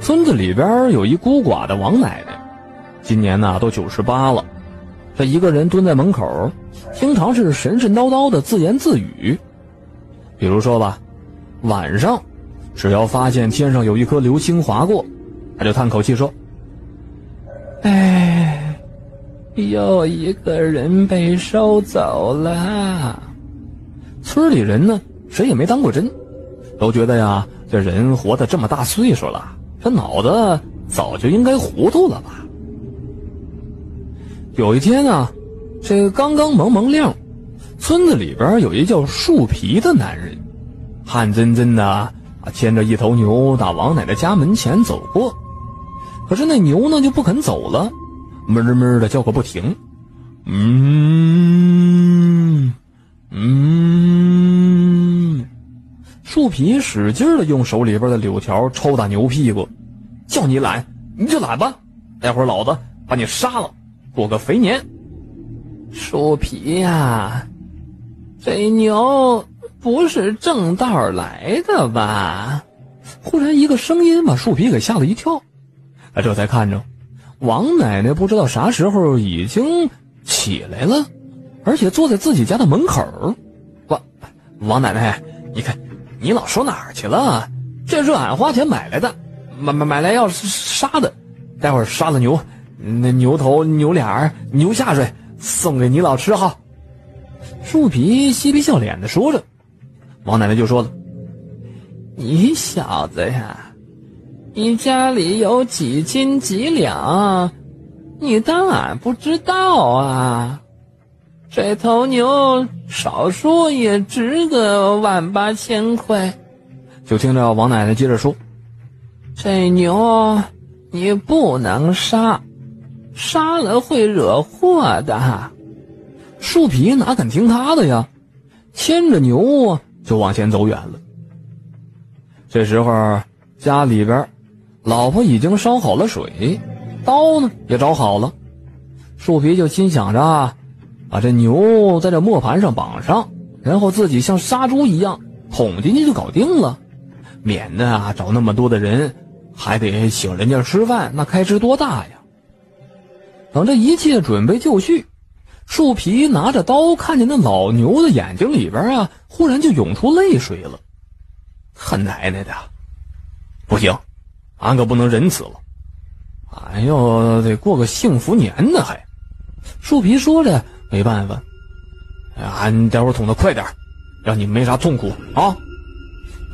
村子里边有一孤寡的王奶奶，今年呢都九十八了。她一个人蹲在门口，经常是神神叨叨的自言自语。比如说吧，晚上，只要发现天上有一颗流星划过，她就叹口气说：“哎，又一个人被收走了。”村里人呢，谁也没当过真，都觉得呀，这人活得这么大岁数了。这脑子早就应该糊涂了吧？有一天啊，这刚刚蒙蒙亮，村子里边有一叫树皮的男人，汗津津的啊，牵着一头牛打王奶奶家门前走过。可是那牛呢就不肯走了，哞哞的叫个不停。嗯嗯。树皮使劲的用手里边的柳条抽打牛屁股，叫你懒你就懒吧，待会儿老子把你杀了，过个肥年。树皮呀，这牛不是正道来的吧？忽然一个声音把树皮给吓了一跳，他这才看着王奶奶，不知道啥时候已经起来了，而且坐在自己家的门口。王王奶奶，你看。你老说哪儿去了？这是俺花钱买来的，买买买来要杀的，待会儿杀了牛，那牛头、牛脸、牛下水送给你老吃哈。树皮嬉皮笑脸的说着，王奶奶就说了：“你小子呀，你家里有几斤几两？你当俺不知道啊？”这头牛少说也值个万八千块，就听着王奶奶接着说：“这牛你不能杀，杀了会惹祸的。”树皮哪敢听他的呀，牵着牛就往前走远了。这时候家里边，老婆已经烧好了水，刀呢也找好了，树皮就心想着。把这牛在这磨盘上绑上，然后自己像杀猪一样捅进去就搞定了，免得啊找那么多的人，还得请人家吃饭，那开支多大呀！等这一切准备就绪，树皮拿着刀，看见那老牛的眼睛里边啊，忽然就涌出泪水了。他奶奶的，不行，俺可不能仁慈了，俺要得过个幸福年呢！还，树皮说着。没办法，俺待会儿捅的快点让你没啥痛苦啊！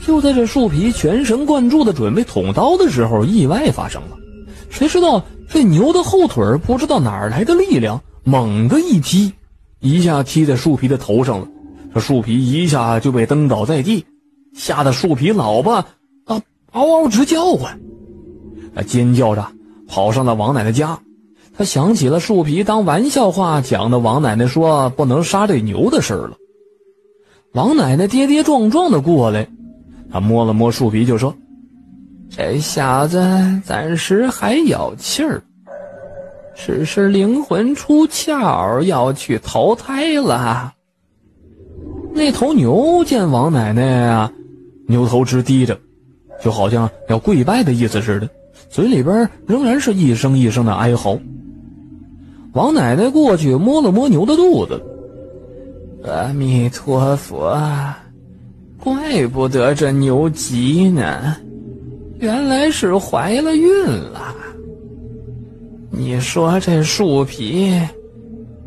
就在这树皮全神贯注的准备捅刀的时候，意外发生了。谁知道这牛的后腿不知道哪儿来的力量，猛地一踢，一下踢在树皮的头上了。这树皮一下就被蹬倒在地，吓得树皮老婆啊嗷嗷直叫唤，啊尖叫着跑上了王奶奶家。他想起了树皮当玩笑话讲的王奶奶说不能杀这牛的事儿了。王奶奶跌跌撞撞的过来，他摸了摸树皮就说：“这小子暂时还有气儿，只是灵魂出窍要去投胎了。”那头牛见王奶奶啊，牛头直低着，就好像要跪拜的意思似的，嘴里边仍然是一声一声的哀嚎。王奶奶过去摸了摸牛的肚子，阿弥陀佛，怪不得这牛急呢，原来是怀了孕了。你说这树皮，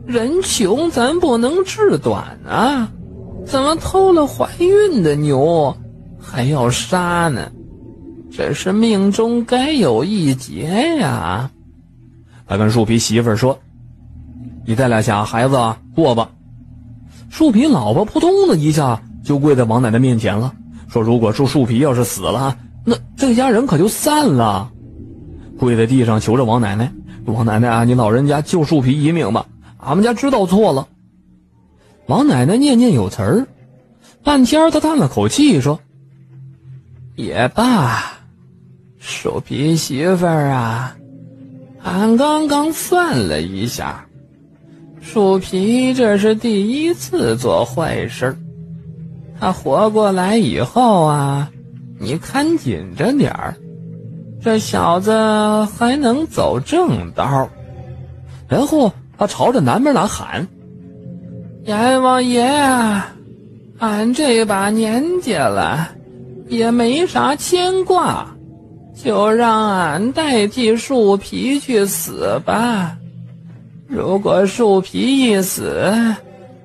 人穷咱不能志短啊，怎么偷了怀孕的牛还要杀呢？这是命中该有一劫呀！他跟树皮媳妇说。你带俩小孩子过吧。树皮老婆扑通的一下就跪在王奶奶面前了，说：“如果树树皮要是死了，那这家人可就散了。”跪在地上求着王奶奶：“王奶奶啊，你老人家救树皮一命吧，俺们家知道错了。”王奶奶念念有词儿，半天她叹了口气说：“也罢，树皮媳妇儿啊，俺刚刚算了一下。”树皮这是第一次做坏事他活过来以后啊，你看紧着点儿，这小子还能走正道。然后他朝着南边来喊：“阎王爷，俺这把年纪了，也没啥牵挂，就让俺代替树皮去死吧。如果树皮一死，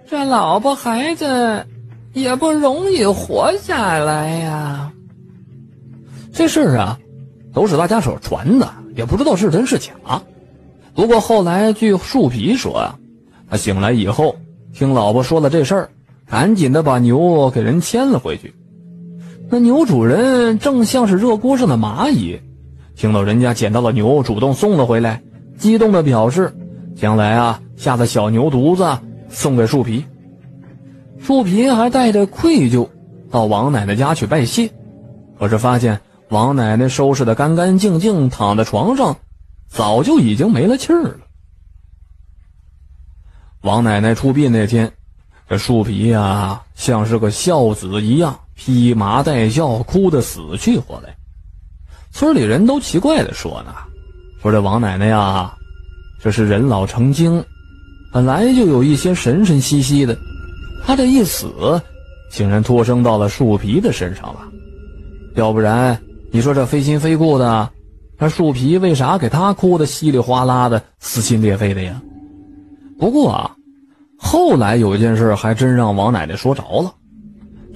这老婆孩子也不容易活下来呀。这事儿啊，都是大家所传的，也不知道是真是假。”不过后来，据树皮说啊，他醒来以后，听老婆说了这事儿，赶紧的把牛给人牵了回去。那牛主人正像是热锅上的蚂蚁，听到人家捡到了牛，主动送了回来，激动的表示将来啊下的小牛犊子送给树皮。树皮还带着愧疚到王奶奶家去拜谢，可是发现王奶奶收拾的干干净净，躺在床上。早就已经没了气儿了。王奶奶出殡那天，这树皮呀，像是个孝子一样披麻戴孝，哭得死去活来。村里人都奇怪的说呢，说这王奶奶呀，这是人老成精，本来就有一些神神兮兮的，他这一死，竟然托生到了树皮的身上了。要不然，你说这非亲非故的。那树皮为啥给他哭得稀里哗啦的、撕心裂肺的呀？不过啊，后来有一件事还真让王奶奶说着了。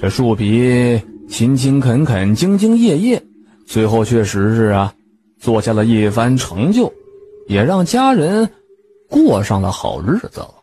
这树皮勤勤恳恳、兢兢业业，最后确实是啊，做下了一番成就，也让家人过上了好日子了。